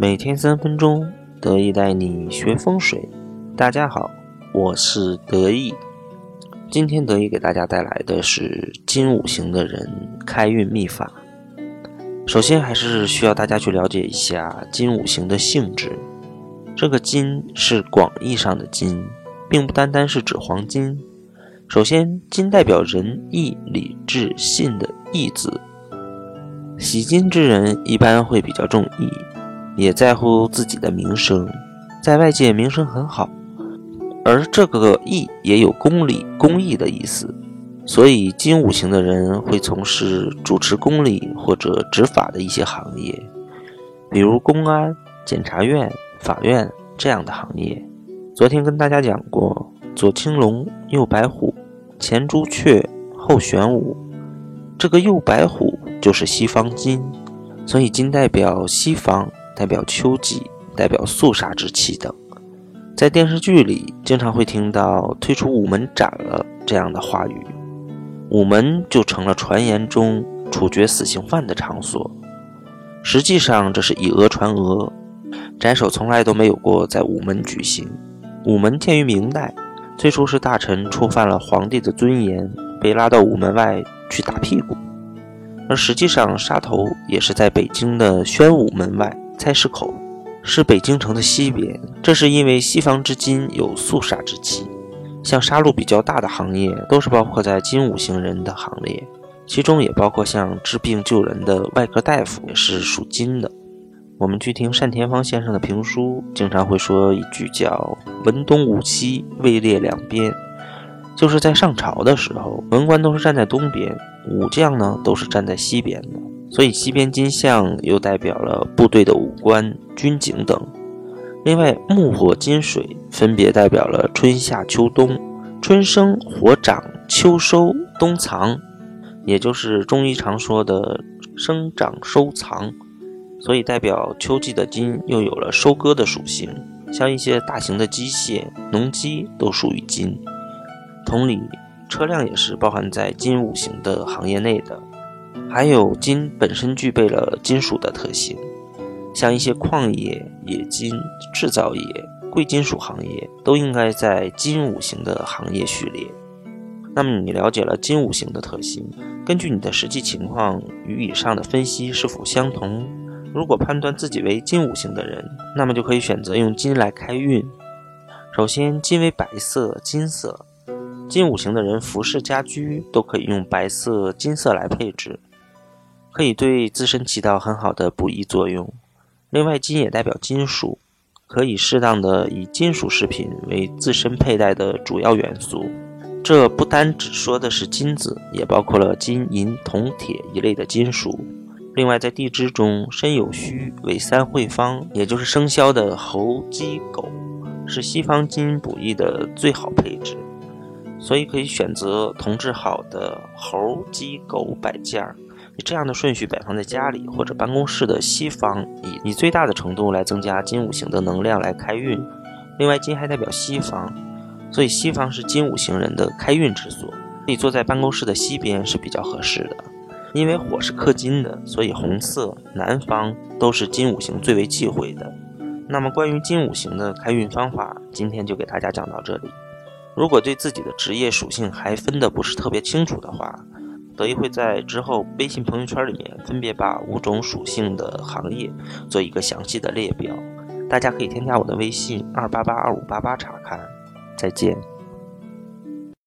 每天三分钟，得意带你学风水。大家好，我是得意。今天得意给大家带来的是金五行的人开运秘法。首先，还是需要大家去了解一下金五行的性质。这个金是广义上的金，并不单单是指黄金。首先，金代表仁义礼智信的义字。喜金之人一般会比较重义，也在乎自己的名声，在外界名声很好。而这个义也有公理、公义的意思，所以金五行的人会从事主持公理或者执法的一些行业，比如公安、检察院、法院这样的行业。昨天跟大家讲过，左青龙，右白虎，前朱雀，后玄武，这个右白虎。就是西方金，所以金代表西方，代表秋季，代表肃杀之气等。在电视剧里，经常会听到“推出午门斩了”这样的话语，午门就成了传言中处决死刑犯的场所。实际上，这是以讹传讹，斩首从来都没有过在午门举行。午门建于明代，最初是大臣触犯了皇帝的尊严，被拉到午门外去打屁股。而实际上，杀头也是在北京的宣武门外菜市口，是北京城的西边。这是因为西方之金有肃杀之气，像杀戮比较大的行业都是包括在金五行人的行列，其中也包括像治病救人的外科大夫也是属金的。我们去听单田芳先生的评书，经常会说一句叫“文东武西，位列两边”，就是在上朝的时候，文官都是站在东边。武将呢，都是站在西边的，所以西边金像又代表了部队的武官、军警等。另外，木火金水分别代表了春夏秋冬，春生火长，秋收冬藏，也就是中医常说的生长收藏。所以，代表秋季的金又有了收割的属性，像一些大型的机械、农机都属于金。同理。车辆也是包含在金五行的行业内的，还有金本身具备了金属的特性，像一些矿业、冶金、制造业、贵金属行业都应该在金五行的行业序列。那么你了解了金五行的特性，根据你的实际情况与以上的分析是否相同？如果判断自己为金五行的人，那么就可以选择用金来开运。首先，金为白色、金色。金五行的人服饰家居都可以用白色、金色来配置，可以对自身起到很好的补益作用。另外，金也代表金属，可以适当的以金属饰品为自身佩戴的主要元素。这不单只说的是金子，也包括了金银、铜、铁一类的金属。另外，在地支中，申酉戌为三会方，也就是生肖的猴、鸡、狗，是西方金补益的最好配置。所以可以选择铜质好的猴、鸡、狗摆件儿，这样的顺序摆放在家里或者办公室的西方，以以最大的程度来增加金五行的能量来开运。另外，金还代表西方，所以西方是金五行人的开运之所。你坐在办公室的西边是比较合适的，因为火是克金的，所以红色、南方都是金五行最为忌讳的。那么关于金五行的开运方法，今天就给大家讲到这里。如果对自己的职业属性还分得不是特别清楚的话，德一会在之后微信朋友圈里面分别把五种属性的行业做一个详细的列表，大家可以添加我的微信二八八二五八八查看。再见。